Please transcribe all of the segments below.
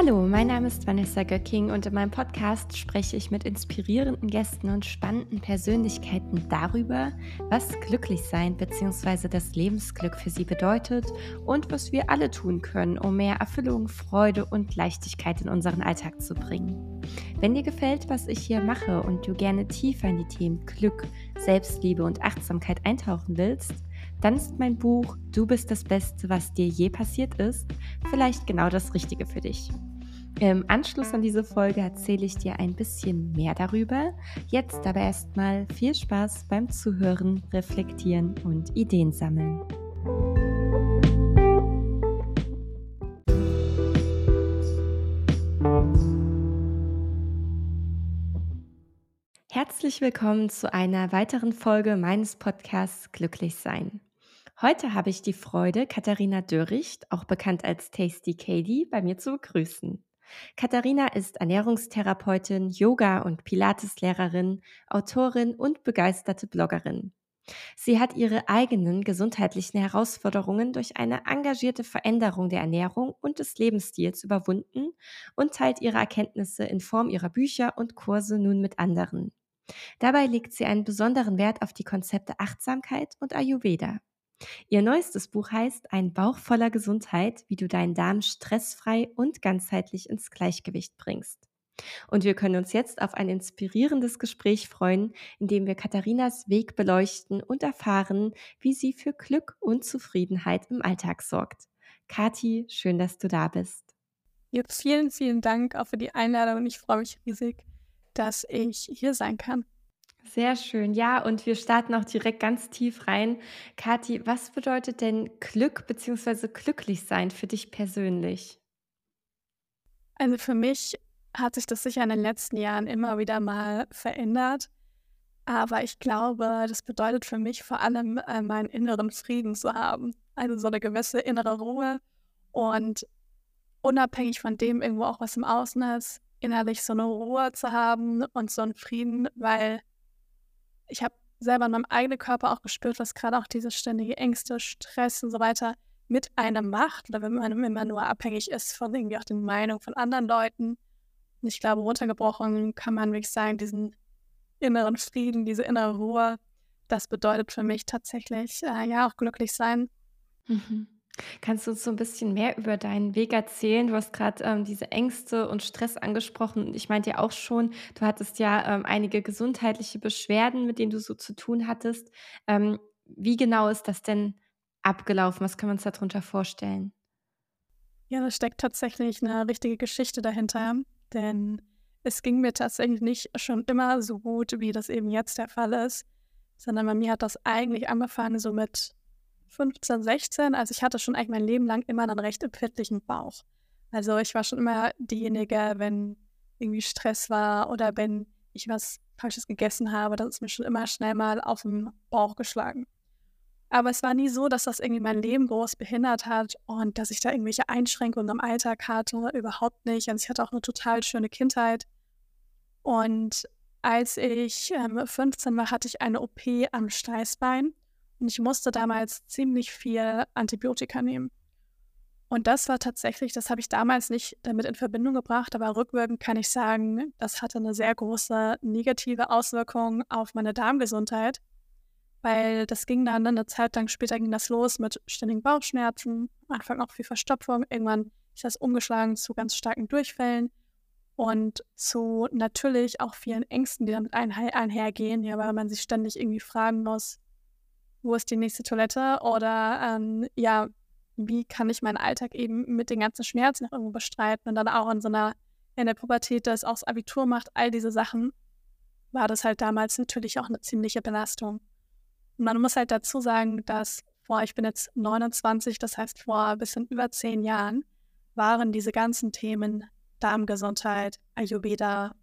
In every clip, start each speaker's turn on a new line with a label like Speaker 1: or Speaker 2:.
Speaker 1: Hallo, mein Name ist Vanessa Göcking und in meinem Podcast spreche ich mit inspirierenden Gästen und spannenden Persönlichkeiten darüber, was Glücklichsein bzw. das Lebensglück für sie bedeutet und was wir alle tun können, um mehr Erfüllung, Freude und Leichtigkeit in unseren Alltag zu bringen. Wenn dir gefällt, was ich hier mache und du gerne tiefer in die Themen Glück, Selbstliebe und Achtsamkeit eintauchen willst, dann ist mein Buch Du bist das Beste, was dir je passiert ist, vielleicht genau das Richtige für dich. Im Anschluss an diese Folge erzähle ich dir ein bisschen mehr darüber. Jetzt aber erstmal viel Spaß beim Zuhören, Reflektieren und Ideen sammeln. Herzlich willkommen zu einer weiteren Folge meines Podcasts Glücklich sein. Heute habe ich die Freude, Katharina Dörricht, auch bekannt als Tasty Katie, bei mir zu begrüßen. Katharina ist Ernährungstherapeutin, Yoga- und Pilateslehrerin, Autorin und begeisterte Bloggerin. Sie hat ihre eigenen gesundheitlichen Herausforderungen durch eine engagierte Veränderung der Ernährung und des Lebensstils überwunden und teilt ihre Erkenntnisse in Form ihrer Bücher und Kurse nun mit anderen. Dabei legt sie einen besonderen Wert auf die Konzepte Achtsamkeit und Ayurveda. Ihr neuestes Buch heißt Ein Bauch voller Gesundheit, wie du deinen Darm stressfrei und ganzheitlich ins Gleichgewicht bringst. Und wir können uns jetzt auf ein inspirierendes Gespräch freuen, in dem wir Katharinas Weg beleuchten und erfahren, wie sie für Glück und Zufriedenheit im Alltag sorgt. Kathi, schön, dass du da bist.
Speaker 2: Ja, vielen, vielen Dank auch für die Einladung und ich freue mich riesig, dass ich hier sein kann.
Speaker 1: Sehr schön, ja, und wir starten auch direkt ganz tief rein. Kathi, was bedeutet denn Glück bzw. glücklich sein für dich persönlich?
Speaker 2: Also für mich hat sich das sicher in den letzten Jahren immer wieder mal verändert. Aber ich glaube, das bedeutet für mich vor allem, äh, meinen inneren Frieden zu haben. Also so eine gewisse innere Ruhe und unabhängig von dem irgendwo auch was im Außen ist, innerlich so eine Ruhe zu haben und so einen Frieden, weil ich habe selber in meinem eigenen Körper auch gespürt, was gerade auch diese ständige Ängste, Stress und so weiter mit einem macht oder wenn man immer nur abhängig ist von irgendwie auch den Meinungen von anderen Leuten. Und ich glaube, runtergebrochen kann man wirklich sagen, diesen inneren Frieden, diese innere Ruhe, das bedeutet für mich tatsächlich, äh, ja, auch glücklich sein.
Speaker 1: Mhm. Kannst du uns so ein bisschen mehr über deinen Weg erzählen? Du hast gerade ähm, diese Ängste und Stress angesprochen. Ich meinte ja auch schon, du hattest ja ähm, einige gesundheitliche Beschwerden, mit denen du so zu tun hattest. Ähm, wie genau ist das denn abgelaufen? Was können wir uns darunter vorstellen?
Speaker 2: Ja, da steckt tatsächlich eine richtige Geschichte dahinter, denn es ging mir tatsächlich nicht schon immer so gut, wie das eben jetzt der Fall ist, sondern bei mir hat das eigentlich angefangen so mit 15, 16, also ich hatte schon eigentlich mein Leben lang immer einen recht empfindlichen Bauch. Also ich war schon immer diejenige, wenn irgendwie Stress war oder wenn ich was Falsches gegessen habe, das ist mir schon immer schnell mal auf den Bauch geschlagen. Aber es war nie so, dass das irgendwie mein Leben groß behindert hat und dass ich da irgendwelche Einschränkungen im Alltag hatte. Überhaupt nicht. Also ich hatte auch eine total schöne Kindheit. Und als ich ähm, 15 war, hatte ich eine OP am Steißbein. Und ich musste damals ziemlich viel Antibiotika nehmen. Und das war tatsächlich, das habe ich damals nicht damit in Verbindung gebracht, aber rückwirkend kann ich sagen, das hatte eine sehr große negative Auswirkung auf meine Darmgesundheit, weil das ging dann eine Zeit lang später ging das los mit ständigen Bauchschmerzen, am Anfang auch viel Verstopfung, irgendwann ist das umgeschlagen zu ganz starken Durchfällen und zu natürlich auch vielen Ängsten, die damit einhergehen, ja, weil man sich ständig irgendwie fragen muss, wo ist die nächste Toilette oder ähm, ja, wie kann ich meinen Alltag eben mit den ganzen Schmerzen noch irgendwo bestreiten und dann auch in so einer, in der Pubertät, das auch das Abitur macht, all diese Sachen, war das halt damals natürlich auch eine ziemliche Belastung. Und man muss halt dazu sagen, dass vor, ich bin jetzt 29, das heißt vor ein bisschen über zehn Jahren, waren diese ganzen Themen Darmgesundheit, Ayurveda,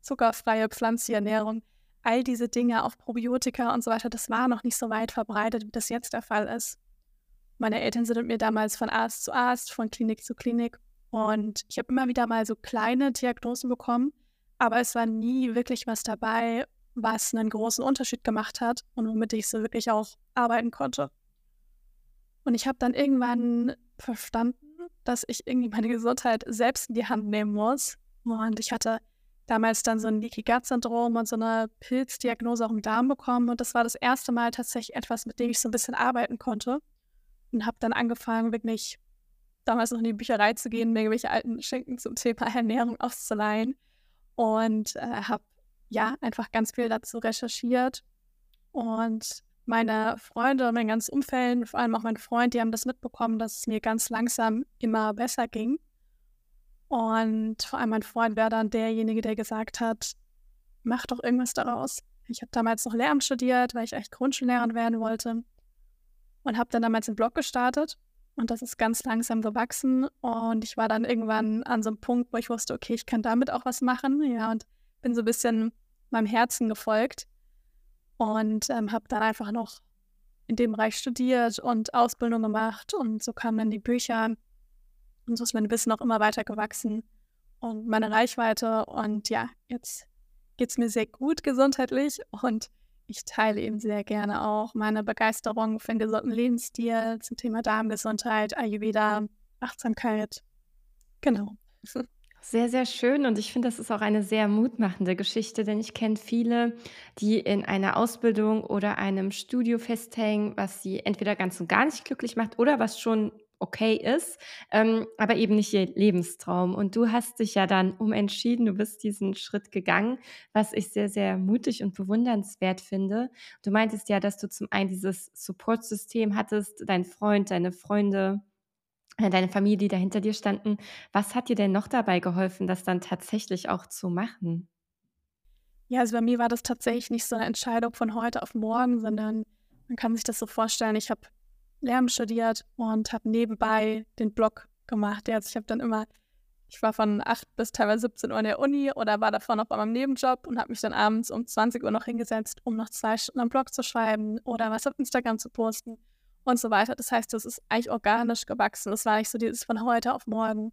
Speaker 2: zuckerfreie pflanzliche Ernährung, all diese Dinge, auch Probiotika und so weiter, das war noch nicht so weit verbreitet, wie das jetzt der Fall ist. Meine Eltern sind mit mir damals von Arzt zu Arzt, von Klinik zu Klinik und ich habe immer wieder mal so kleine Diagnosen bekommen, aber es war nie wirklich was dabei, was einen großen Unterschied gemacht hat und womit ich so wirklich auch arbeiten konnte. Und ich habe dann irgendwann verstanden, dass ich irgendwie meine Gesundheit selbst in die Hand nehmen muss. Und ich hatte damals dann so ein Leaky Gut Syndrom und so eine Pilzdiagnose auch im Darm bekommen. Und das war das erste Mal tatsächlich etwas, mit dem ich so ein bisschen arbeiten konnte. Und habe dann angefangen, wirklich damals noch in die Bücherei zu gehen, mir irgendwelche alten Schinken zum Thema Ernährung auszuleihen. Und äh, habe ja einfach ganz viel dazu recherchiert. Und meine Freunde und mein ganzes Umfeld, vor allem auch mein Freund, die haben das mitbekommen, dass es mir ganz langsam immer besser ging. Und vor allem mein Freund wäre dann derjenige, der gesagt hat, mach doch irgendwas daraus. Ich habe damals noch Lehramt studiert, weil ich echt Grundschullehrerin werden wollte. Und habe dann damals einen Blog gestartet. Und das ist ganz langsam gewachsen. Und ich war dann irgendwann an so einem Punkt, wo ich wusste, okay, ich kann damit auch was machen. Ja, und bin so ein bisschen meinem Herzen gefolgt. Und ähm, habe dann einfach noch in dem Bereich studiert und Ausbildung gemacht. Und so kamen dann die Bücher und so ist mein Wissen auch immer weiter gewachsen und meine Reichweite. Und ja, jetzt geht es mir sehr gut gesundheitlich und ich teile eben sehr gerne auch meine Begeisterung für den gesunden Lebensstil zum Thema Darmgesundheit, Ayurveda, Achtsamkeit. Genau.
Speaker 1: Sehr, sehr schön und ich finde, das ist auch eine sehr mutmachende Geschichte, denn ich kenne viele, die in einer Ausbildung oder einem Studio festhängen, was sie entweder ganz und gar nicht glücklich macht oder was schon okay ist, ähm, aber eben nicht ihr Lebenstraum. Und du hast dich ja dann umentschieden, du bist diesen Schritt gegangen, was ich sehr, sehr mutig und bewundernswert finde. Du meintest ja, dass du zum einen dieses Support-System hattest, dein Freund, deine Freunde, äh, deine Familie, die da hinter dir standen. Was hat dir denn noch dabei geholfen, das dann tatsächlich auch zu machen?
Speaker 2: Ja, also bei mir war das tatsächlich nicht so eine Entscheidung von heute auf morgen, sondern man kann sich das so vorstellen, ich habe Lärm studiert und habe nebenbei den Blog gemacht. Also ich habe dann immer, ich war von 8 bis teilweise 17 Uhr in der Uni oder war davor noch bei meinem Nebenjob und habe mich dann abends um 20 Uhr noch hingesetzt, um noch zwei Stunden am Blog zu schreiben oder was auf Instagram zu posten und so weiter. Das heißt, das ist eigentlich organisch gewachsen. Das war nicht so dieses von heute auf morgen.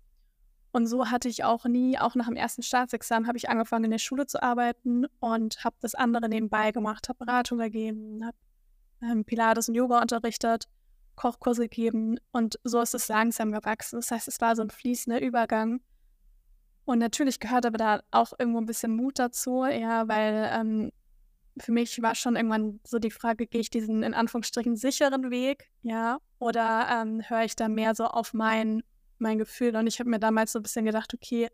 Speaker 2: Und so hatte ich auch nie, auch nach dem ersten Staatsexamen, habe ich angefangen in der Schule zu arbeiten und habe das andere nebenbei gemacht, habe Beratung gegeben, habe ähm, Pilates und Yoga unterrichtet Kochkurse geben und so ist es langsam gewachsen. Das heißt, es war so ein fließender Übergang. Und natürlich gehört aber da auch irgendwo ein bisschen Mut dazu, ja, weil ähm, für mich war schon irgendwann so die Frage, gehe ich diesen in Anführungsstrichen sicheren Weg, ja, oder ähm, höre ich da mehr so auf mein, mein Gefühl? Und ich habe mir damals so ein bisschen gedacht, okay,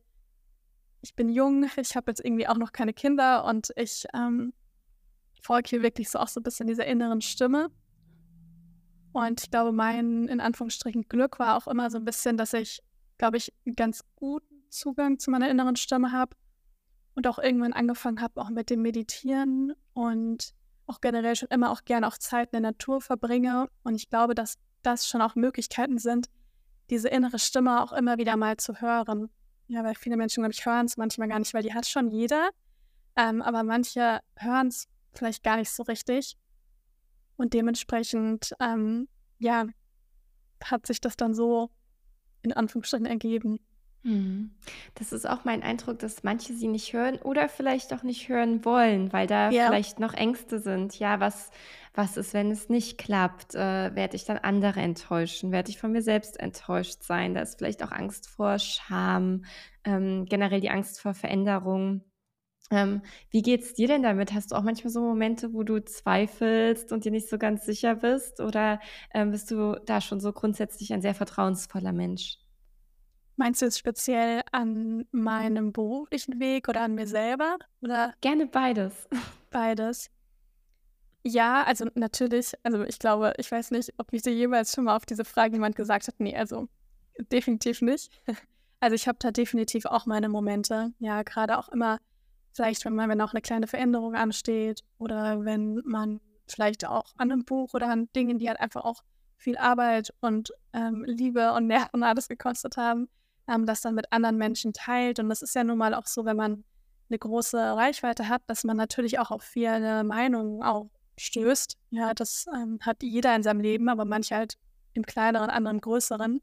Speaker 2: ich bin jung, ich habe jetzt irgendwie auch noch keine Kinder und ich ähm, folge hier wirklich so auch so ein bisschen dieser inneren Stimme. Und ich glaube, mein in Anführungsstrichen Glück war auch immer so ein bisschen, dass ich, glaube ich, einen ganz guten Zugang zu meiner inneren Stimme habe und auch irgendwann angefangen habe, auch mit dem Meditieren und auch generell schon immer auch gerne auch Zeit in der Natur verbringe. Und ich glaube, dass das schon auch Möglichkeiten sind, diese innere Stimme auch immer wieder mal zu hören. Ja, weil viele Menschen, glaube ich, hören es manchmal gar nicht, weil die hat schon jeder. Ähm, aber manche hören es vielleicht gar nicht so richtig. Und dementsprechend, ähm, ja, hat sich das dann so in Anführungsstrichen ergeben.
Speaker 1: Mhm. Das ist auch mein Eindruck, dass manche sie nicht hören oder vielleicht auch nicht hören wollen, weil da ja. vielleicht noch Ängste sind. Ja, was, was ist, wenn es nicht klappt? Äh, werde ich dann andere enttäuschen? Werde ich von mir selbst enttäuscht sein? Da ist vielleicht auch Angst vor Scham, ähm, generell die Angst vor Veränderung. Ähm, wie geht's dir denn damit? Hast du auch manchmal so Momente, wo du zweifelst und dir nicht so ganz sicher bist? Oder ähm, bist du da schon so grundsätzlich ein sehr vertrauensvoller Mensch?
Speaker 2: Meinst du jetzt speziell an meinem beruflichen Weg oder an mir selber? Oder?
Speaker 1: Gerne beides.
Speaker 2: Beides. Ja, also natürlich, also ich glaube, ich weiß nicht, ob mich dir jemals schon mal auf diese Frage jemand gesagt hat. Nee, also definitiv nicht. Also ich habe da definitiv auch meine Momente. Ja, gerade auch immer Vielleicht, wenn man, wenn auch eine kleine Veränderung ansteht oder wenn man vielleicht auch an einem Buch oder an Dingen, die halt einfach auch viel Arbeit und ähm, Liebe und Nerven alles gekostet haben, ähm, das dann mit anderen Menschen teilt. Und das ist ja nun mal auch so, wenn man eine große Reichweite hat, dass man natürlich auch auf viele Meinungen auch stößt. Ja, das ähm, hat jeder in seinem Leben, aber manche halt im kleineren, anderen größeren.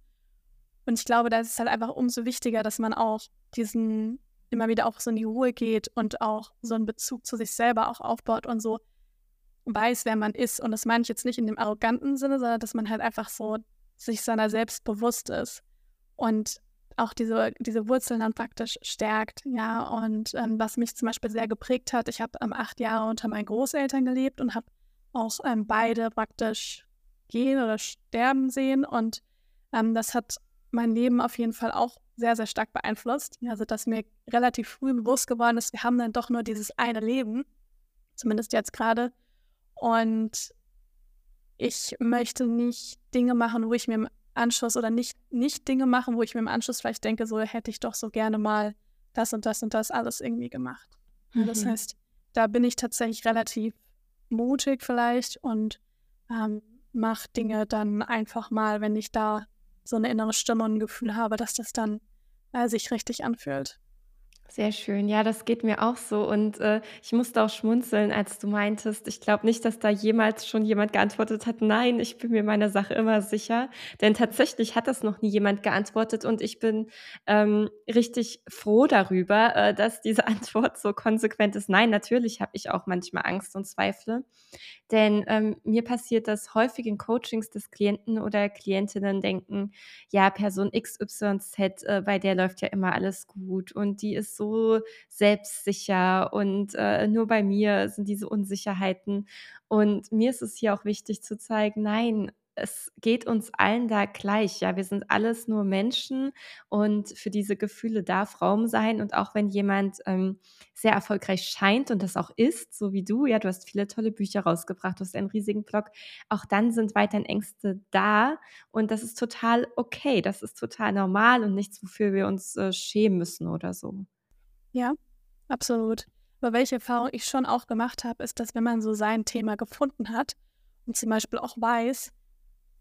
Speaker 2: Und ich glaube, da ist es halt einfach umso wichtiger, dass man auch diesen immer wieder auch so in die Ruhe geht und auch so einen Bezug zu sich selber auch aufbaut und so weiß, wer man ist. Und das meine ich jetzt nicht in dem arroganten Sinne, sondern dass man halt einfach so sich seiner selbst bewusst ist. und auch diese, diese Wurzeln dann praktisch stärkt. Ja, und ähm, was mich zum Beispiel sehr geprägt hat, ich habe ähm, acht Jahre unter meinen Großeltern gelebt und habe auch ähm, beide praktisch gehen oder sterben sehen. Und ähm, das hat mein Leben auf jeden Fall auch sehr, sehr stark beeinflusst. Also, dass mir relativ früh bewusst geworden ist, wir haben dann doch nur dieses eine Leben, zumindest jetzt gerade. Und ich möchte nicht Dinge machen, wo ich mir im Anschluss oder nicht, nicht Dinge machen, wo ich mir im Anschluss vielleicht denke, so hätte ich doch so gerne mal das und das und das alles irgendwie gemacht. Mhm. Das heißt, da bin ich tatsächlich relativ mutig vielleicht und ähm, mache Dinge dann einfach mal, wenn ich da so eine innere Stimme und ein Gefühl habe, dass das dann äh, sich richtig anfühlt.
Speaker 1: Sehr schön. Ja, das geht mir auch so. Und äh, ich musste auch schmunzeln, als du meintest, ich glaube nicht, dass da jemals schon jemand geantwortet hat, nein, ich bin mir meiner Sache immer sicher. Denn tatsächlich hat das noch nie jemand geantwortet und ich bin ähm, richtig froh darüber, äh, dass diese Antwort so konsequent ist. Nein, natürlich habe ich auch manchmal Angst und Zweifel. Denn ähm, mir passiert das häufig in Coachings, dass Klienten oder Klientinnen denken, ja, Person XYZ, äh, bei der läuft ja immer alles gut und die ist so selbstsicher und äh, nur bei mir sind diese Unsicherheiten. Und mir ist es hier auch wichtig zu zeigen, nein, es geht uns allen da gleich. Ja, wir sind alles nur Menschen und für diese Gefühle darf Raum sein. Und auch wenn jemand ähm, sehr erfolgreich scheint und das auch ist, so wie du, ja, du hast viele tolle Bücher rausgebracht, du hast einen riesigen Blog, auch dann sind weiterhin Ängste da und das ist total okay. Das ist total normal und nichts, wofür wir uns äh, schämen müssen oder so.
Speaker 2: Ja, absolut. Aber welche Erfahrung ich schon auch gemacht habe, ist, dass wenn man so sein Thema gefunden hat und zum Beispiel auch weiß,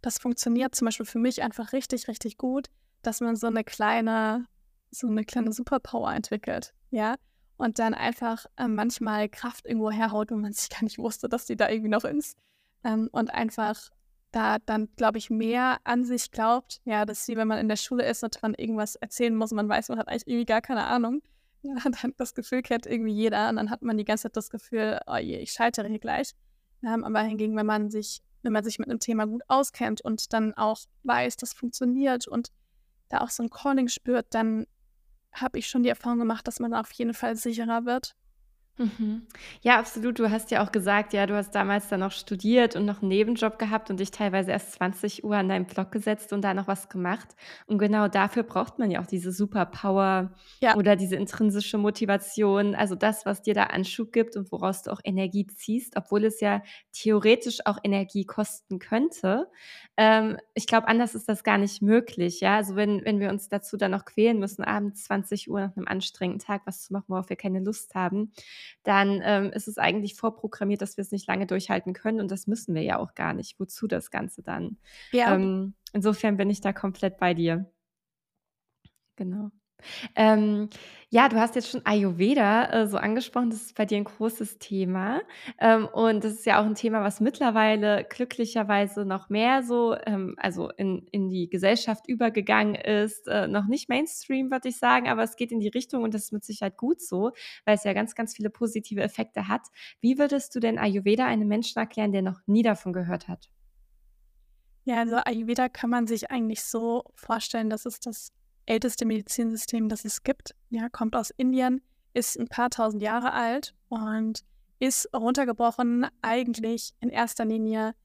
Speaker 2: das funktioniert zum Beispiel für mich einfach richtig, richtig gut, dass man so eine kleine, so eine kleine Superpower entwickelt, ja, und dann einfach äh, manchmal Kraft irgendwo herhaut, wo man sich gar nicht wusste, dass die da irgendwie noch ist. Ähm, und einfach da dann, glaube ich, mehr an sich glaubt, ja, dass wie wenn man in der Schule ist und man irgendwas erzählen muss, man weiß, man hat eigentlich irgendwie gar keine Ahnung. Dann das Gefühl kennt irgendwie jeder und dann hat man die ganze Zeit das Gefühl, oh je, ich scheitere hier gleich. Ähm, aber hingegen, wenn man sich wenn man sich mit einem Thema gut auskennt und dann auch weiß, das funktioniert und da auch so ein Calling spürt, dann habe ich schon die Erfahrung gemacht, dass man auf jeden Fall sicherer wird
Speaker 1: Mhm. Ja, absolut. Du hast ja auch gesagt, ja, du hast damals dann noch studiert und noch einen Nebenjob gehabt und dich teilweise erst 20 Uhr an deinen Blog gesetzt und da noch was gemacht. Und genau dafür braucht man ja auch diese Superpower Ja. oder diese intrinsische Motivation, also das, was dir da Anschub gibt und woraus du auch Energie ziehst, obwohl es ja theoretisch auch Energie kosten könnte. Ähm, ich glaube, anders ist das gar nicht möglich, ja. Also wenn, wenn wir uns dazu dann noch quälen müssen, abends 20 Uhr nach einem anstrengenden Tag was zu machen, worauf wir keine Lust haben, dann ähm, ist es eigentlich vorprogrammiert, dass wir es nicht lange durchhalten können und das müssen wir ja auch gar nicht. Wozu das Ganze dann? Ja. Ähm, insofern bin ich da komplett bei dir. Genau. Ähm, ja, du hast jetzt schon Ayurveda äh, so angesprochen, das ist bei dir ein großes Thema. Ähm, und das ist ja auch ein Thema, was mittlerweile glücklicherweise noch mehr so, ähm, also in, in die Gesellschaft übergegangen ist. Äh, noch nicht Mainstream, würde ich sagen, aber es geht in die Richtung und das ist mit Sicherheit gut so, weil es ja ganz, ganz viele positive Effekte hat. Wie würdest du denn Ayurveda einem Menschen erklären, der noch nie davon gehört hat?
Speaker 2: Ja, also Ayurveda kann man sich eigentlich so vorstellen, dass es das älteste Medizinsystem, das es gibt. Ja, kommt aus Indien, ist ein paar tausend Jahre alt und ist runtergebrochen eigentlich in erster Linie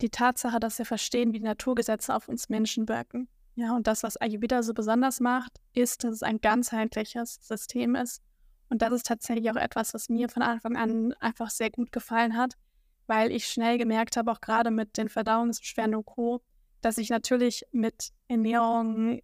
Speaker 2: die Tatsache, dass wir verstehen, wie die Naturgesetze auf uns Menschen wirken. Ja, und das, was Ayurveda so besonders macht, ist, dass es ein ganzheitliches System ist. Und das ist tatsächlich auch etwas, was mir von Anfang an einfach sehr gut gefallen hat, weil ich schnell gemerkt habe, auch gerade mit den Verdauungsbeschwerden und Co., dass ich natürlich mit Ernährung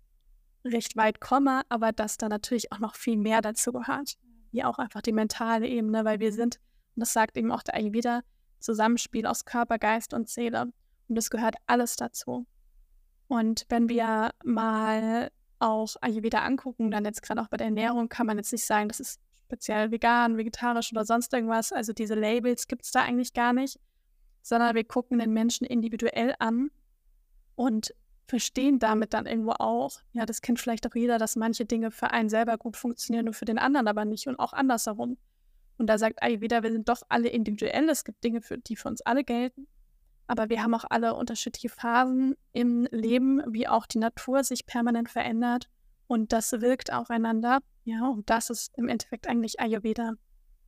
Speaker 2: recht weit komme, aber dass da natürlich auch noch viel mehr dazu gehört. Wie auch einfach die mentale Ebene, weil wir sind, und das sagt eben auch der Ayurveda, Zusammenspiel aus Körper, Geist und Seele. Und es gehört alles dazu. Und wenn wir mal auch Ayurveda angucken, dann jetzt gerade auch bei der Ernährung, kann man jetzt nicht sagen, das ist speziell vegan, vegetarisch oder sonst irgendwas. Also diese Labels gibt es da eigentlich gar nicht, sondern wir gucken den Menschen individuell an und verstehen damit dann irgendwo auch, ja, das kennt vielleicht auch jeder, dass manche Dinge für einen selber gut funktionieren und für den anderen aber nicht und auch andersherum. Und da sagt Ayurveda, wir sind doch alle individuell, es gibt Dinge, für, die für uns alle gelten, aber wir haben auch alle unterschiedliche Phasen im Leben, wie auch die Natur sich permanent verändert und das wirkt aufeinander. Ja, und das ist im Endeffekt eigentlich Ayurveda.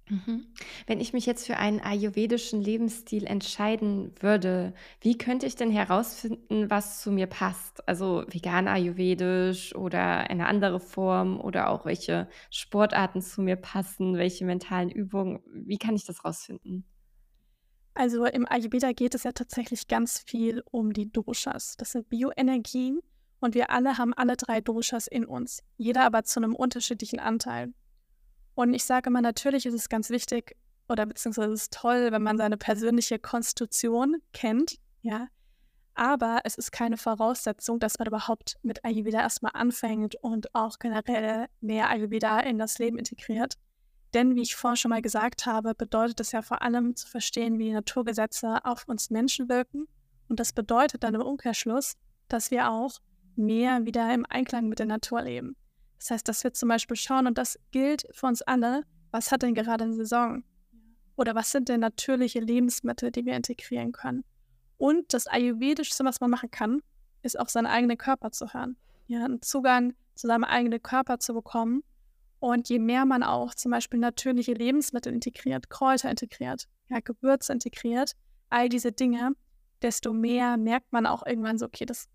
Speaker 1: Mhm. Wenn ich mich jetzt für einen ayurvedischen Lebensstil entscheiden würde, wie könnte ich denn herausfinden, was zu mir passt? Also vegan ayurvedisch oder eine andere Form oder auch welche Sportarten zu mir passen, welche mentalen Übungen, wie kann ich das rausfinden?
Speaker 2: Also im Ayurveda geht es ja tatsächlich ganz viel um die Doshas. Das sind Bioenergien und wir alle haben alle drei Doshas in uns, jeder aber zu einem unterschiedlichen Anteil. Und ich sage immer, natürlich ist es ganz wichtig oder beziehungsweise es ist toll, wenn man seine persönliche Konstitution kennt, ja. Aber es ist keine Voraussetzung, dass man überhaupt mit Ayurveda erstmal anfängt und auch generell mehr Ayurveda in das Leben integriert. Denn wie ich vorhin schon mal gesagt habe, bedeutet es ja vor allem zu verstehen, wie Naturgesetze auf uns Menschen wirken. Und das bedeutet dann im Umkehrschluss, dass wir auch mehr wieder im Einklang mit der Natur leben. Das heißt, dass wir zum Beispiel schauen, und das gilt für uns alle, was hat denn gerade eine Saison? Oder was sind denn natürliche Lebensmittel, die wir integrieren können? Und das Ayurvedischste, was man machen kann, ist auch seinen eigenen Körper zu hören. Ja, einen Zugang zu seinem eigenen Körper zu bekommen und je mehr man auch zum Beispiel natürliche Lebensmittel integriert, Kräuter integriert, ja, Gewürze integriert, all diese Dinge, desto mehr merkt man auch irgendwann so, okay, das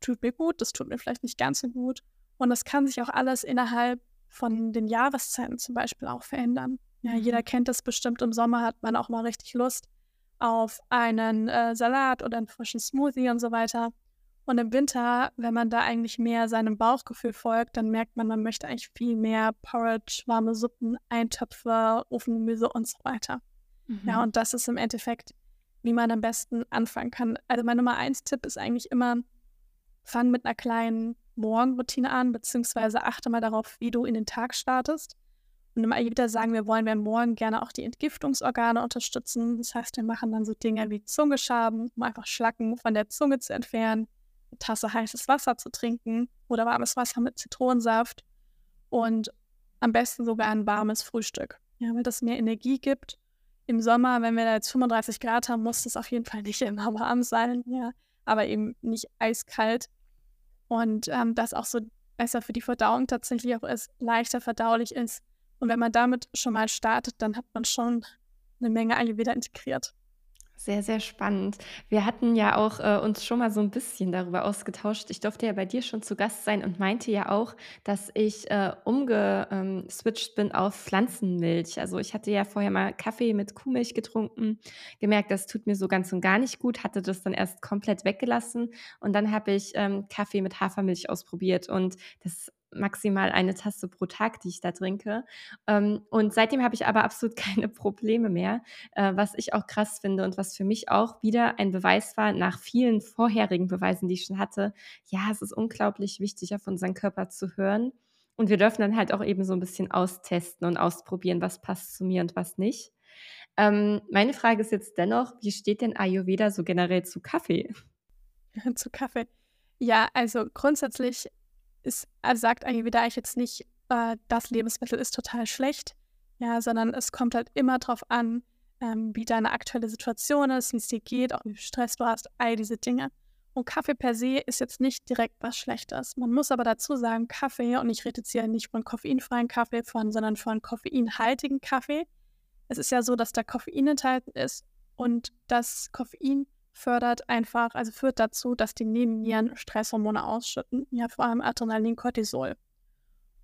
Speaker 2: tut mir gut, das tut mir vielleicht nicht ganz so gut. Und das kann sich auch alles innerhalb von den Jahreszeiten zum Beispiel auch verändern. Ja, jeder mhm. kennt das bestimmt. Im Sommer hat man auch mal richtig Lust auf einen äh, Salat oder einen frischen Smoothie und so weiter. Und im Winter, wenn man da eigentlich mehr seinem Bauchgefühl folgt, dann merkt man, man möchte eigentlich viel mehr Porridge, warme Suppen, Eintöpfe, Ofengemüse und so weiter. Mhm. Ja, und das ist im Endeffekt, wie man am besten anfangen kann. Also mein Nummer eins Tipp ist eigentlich immer, fang mit einer kleinen Morgenroutine an, beziehungsweise achte mal darauf, wie du in den Tag startest. Und im Ayurveda sagen wir, wollen wir morgen gerne auch die Entgiftungsorgane unterstützen. Das heißt, wir machen dann so Dinge wie Zungeschaben, um einfach Schlacken von der Zunge zu entfernen eine Tasse heißes Wasser zu trinken oder warmes Wasser mit Zitronensaft und am besten sogar ein warmes Frühstück, ja, weil das mehr Energie gibt. Im Sommer, wenn wir da jetzt 35 Grad haben, muss das auf jeden Fall nicht immer warm sein, ja, aber eben nicht eiskalt. Und ähm, das auch so besser für die Verdauung tatsächlich auch ist, leichter verdaulich ist. Und wenn man damit schon mal startet, dann hat man schon eine Menge Ayurveda integriert.
Speaker 1: Sehr, sehr spannend. Wir hatten ja auch äh, uns schon mal so ein bisschen darüber ausgetauscht. Ich durfte ja bei dir schon zu Gast sein und meinte ja auch, dass ich äh, umgeswitcht bin auf Pflanzenmilch. Also ich hatte ja vorher mal Kaffee mit Kuhmilch getrunken, gemerkt, das tut mir so ganz und gar nicht gut, hatte das dann erst komplett weggelassen und dann habe ich ähm, Kaffee mit Hafermilch ausprobiert und das maximal eine Tasse pro Tag, die ich da trinke. Ähm, und seitdem habe ich aber absolut keine Probleme mehr, äh, was ich auch krass finde und was für mich auch wieder ein Beweis war nach vielen vorherigen Beweisen, die ich schon hatte. Ja, es ist unglaublich wichtig, auf unseren Körper zu hören. Und wir dürfen dann halt auch eben so ein bisschen austesten und ausprobieren, was passt zu mir und was nicht. Ähm, meine Frage ist jetzt dennoch, wie steht denn Ayurveda so generell zu Kaffee?
Speaker 2: zu Kaffee. Ja, also grundsätzlich ist, also sagt Ayurveda ich jetzt nicht, äh, das Lebensmittel ist total schlecht, ja, sondern es kommt halt immer darauf an, ähm, wie deine aktuelle Situation ist, wie es dir geht, auch wie viel Stress du hast, all diese Dinge. Und Kaffee per se ist jetzt nicht direkt was Schlechtes. Man muss aber dazu sagen, Kaffee, und ich rede jetzt hier nicht von koffeinfreien Kaffee, von, sondern von koffeinhaltigen Kaffee. Es ist ja so, dass da Koffein enthalten ist und das Koffein fördert einfach, also führt dazu, dass die Nebennieren Stresshormone ausschütten, ja vor allem Adrenalin, Cortisol.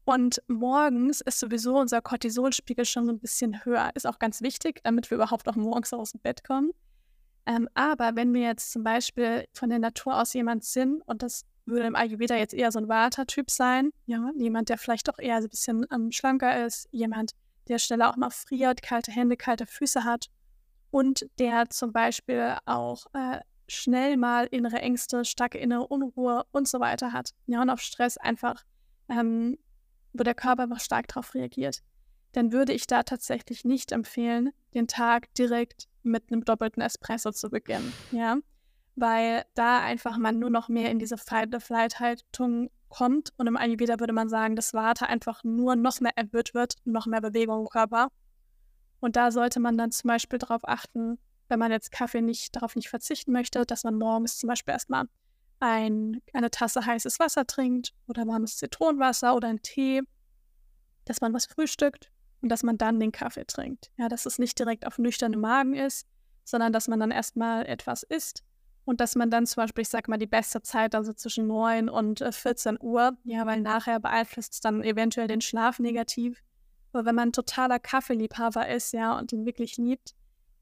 Speaker 2: Und morgens ist sowieso unser Cortisolspiegel schon ein bisschen höher. Ist auch ganz wichtig, damit wir überhaupt auch morgens aus dem Bett kommen. Ähm, aber wenn wir jetzt zum Beispiel von der Natur aus jemand sind, und das würde im Ayurveda jetzt eher so ein Vata-Typ sein, ja, jemand, der vielleicht auch eher so ein bisschen ähm, schlanker ist, jemand, der schneller auch mal friert, kalte Hände, kalte Füße hat und der zum Beispiel auch äh, schnell mal innere Ängste, starke innere Unruhe und so weiter hat. Ja, und auf Stress einfach, ähm, wo der Körper einfach stark darauf reagiert, dann würde ich da tatsächlich nicht empfehlen, den Tag direkt mit einem doppelten Espresso zu beginnen. Ja, weil da einfach man nur noch mehr in diese Fight-the-Flight-Haltung kommt und im Ayurveda würde man sagen, dass Warte einfach nur noch mehr erhöht wird, noch mehr Bewegung im Körper und da sollte man dann zum Beispiel darauf achten, wenn man jetzt Kaffee nicht darauf nicht verzichten möchte, dass man morgens zum Beispiel erstmal ein, eine Tasse heißes Wasser trinkt oder warmes Zitronenwasser oder einen Tee, dass man was frühstückt und dass man dann den Kaffee trinkt. Ja, dass es nicht direkt auf nüchternem Magen ist, sondern dass man dann erstmal etwas isst und dass man dann zum Beispiel, ich sag mal, die beste Zeit, also zwischen 9 und 14 äh, Uhr, ja, weil nachher beeinflusst es dann eventuell den Schlaf negativ. Aber wenn man ein totaler Kaffeeliebhaber ist, ja, und ihn wirklich liebt,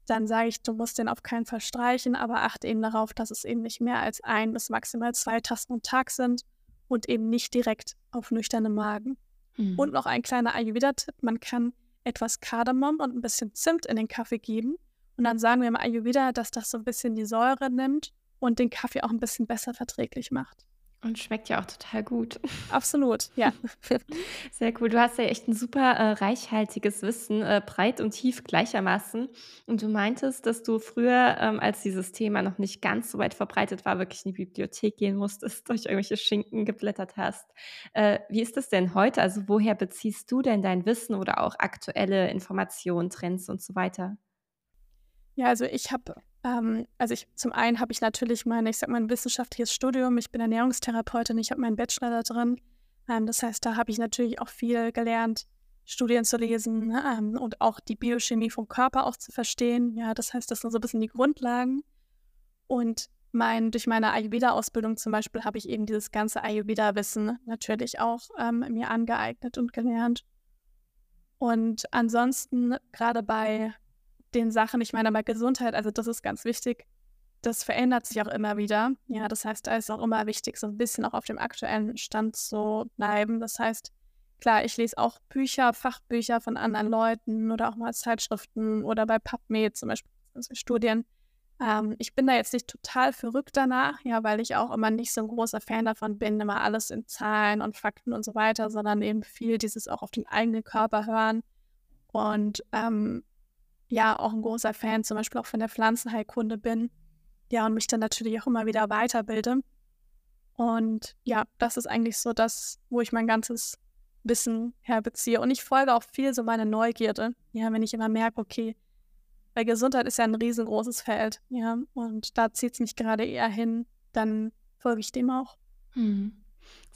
Speaker 2: dann sage ich, du musst den auf keinen Fall streichen, aber achte eben darauf, dass es eben nicht mehr als ein bis maximal zwei Tassen am Tag sind und eben nicht direkt auf nüchternem Magen. Mhm. Und noch ein kleiner Ayurveda-Tipp, man kann etwas Kardamom und ein bisschen Zimt in den Kaffee geben. Und dann sagen wir im Ayurveda, dass das so ein bisschen die Säure nimmt und den Kaffee auch ein bisschen besser verträglich macht.
Speaker 1: Und schmeckt ja auch total gut.
Speaker 2: Absolut, ja.
Speaker 1: Sehr cool. Du hast ja echt ein super äh, reichhaltiges Wissen, äh, breit und tief gleichermaßen. Und du meintest, dass du früher, ähm, als dieses Thema noch nicht ganz so weit verbreitet war, wirklich in die Bibliothek gehen musstest, durch irgendwelche Schinken geblättert hast. Äh, wie ist das denn heute? Also woher beziehst du denn dein Wissen oder auch aktuelle Informationen, Trends und so weiter?
Speaker 2: Ja, also ich habe ähm, also ich, zum einen habe ich natürlich mein, ich sag mal, ein wissenschaftliches Studium. Ich bin Ernährungstherapeutin, ich habe meinen Bachelor da drin. Ähm, das heißt, da habe ich natürlich auch viel gelernt, Studien zu lesen ne, ähm, und auch die Biochemie vom Körper auch zu verstehen. Ja, das heißt, das sind so ein bisschen die Grundlagen. Und mein, durch meine Ayurveda-Ausbildung zum Beispiel habe ich eben dieses ganze Ayurveda-Wissen natürlich auch ähm, mir angeeignet und gelernt. Und ansonsten, gerade bei den Sachen, ich meine, bei Gesundheit, also das ist ganz wichtig, das verändert sich auch immer wieder. Ja, das heißt, da ist auch immer wichtig, so ein bisschen auch auf dem aktuellen Stand zu bleiben. Das heißt, klar, ich lese auch Bücher, Fachbücher von anderen Leuten oder auch mal Zeitschriften oder bei PubMed zum Beispiel Studien. Ähm, ich bin da jetzt nicht total verrückt danach, ja, weil ich auch immer nicht so ein großer Fan davon bin, immer alles in Zahlen und Fakten und so weiter, sondern eben viel dieses auch auf den eigenen Körper hören. Und ähm, ja auch ein großer Fan zum Beispiel auch von der Pflanzenheilkunde bin. Ja, und mich dann natürlich auch immer wieder weiterbilde. Und ja, das ist eigentlich so das, wo ich mein ganzes Wissen herbeziehe. Und ich folge auch viel so meine Neugierde. Ja, wenn ich immer merke, okay, bei Gesundheit ist ja ein riesengroßes Feld. Ja, und da zieht es mich gerade eher hin, dann folge ich dem auch.
Speaker 1: Hm.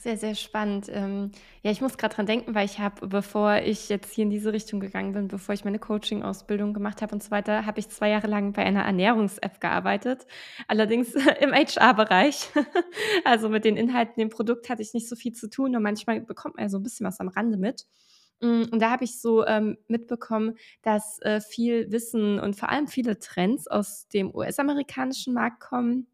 Speaker 1: Sehr, sehr spannend. Ähm, ja, ich muss gerade dran denken, weil ich habe, bevor ich jetzt hier in diese Richtung gegangen bin, bevor ich meine Coaching-Ausbildung gemacht habe und so weiter, habe ich zwei Jahre lang bei einer Ernährungs-App gearbeitet. Allerdings im HR-Bereich. also mit den Inhalten, dem Produkt hatte ich nicht so viel zu tun und manchmal bekommt man ja so ein bisschen was am Rande mit. Mm, und da habe ich so ähm, mitbekommen, dass äh, viel Wissen und vor allem viele Trends aus dem US-amerikanischen Markt kommen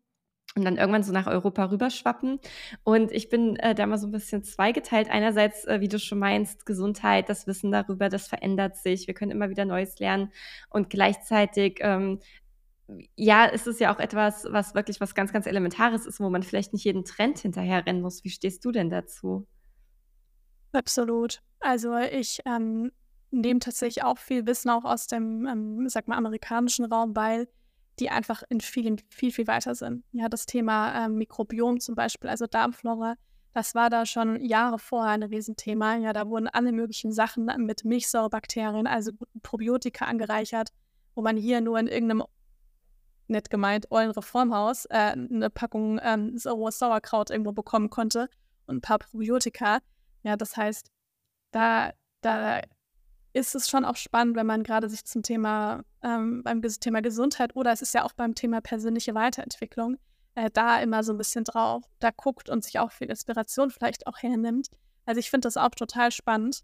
Speaker 1: und dann irgendwann so nach Europa rüberschwappen. Und ich bin äh, da mal so ein bisschen zweigeteilt. Einerseits, äh, wie du schon meinst, Gesundheit, das Wissen darüber, das verändert sich. Wir können immer wieder Neues lernen. Und gleichzeitig, ähm, ja, ist es ja auch etwas, was wirklich was ganz, ganz Elementares ist, wo man vielleicht nicht jeden Trend hinterherrennen muss. Wie stehst du denn dazu?
Speaker 2: Absolut. Also ich ähm, nehme tatsächlich auch viel Wissen auch aus dem, ähm, sag mal, amerikanischen Raum, weil die einfach in vielen, viel, viel weiter sind. Ja, das Thema ähm, Mikrobiom zum Beispiel, also Darmflora, das war da schon Jahre vorher ein Riesenthema. Ja, da wurden alle möglichen Sachen mit Milchsäurebakterien, also Probiotika angereichert, wo man hier nur in irgendeinem, nett gemeint, ollen Reformhaus äh, eine Packung ähm, Sauerkraut irgendwo bekommen konnte und ein paar Probiotika. Ja, das heißt, da, da ist es schon auch spannend, wenn man gerade sich zum Thema, ähm, beim Thema Gesundheit oder es ist ja auch beim Thema persönliche Weiterentwicklung, äh, da immer so ein bisschen drauf, da guckt und sich auch viel Inspiration vielleicht auch hernimmt. Also ich finde das auch total spannend.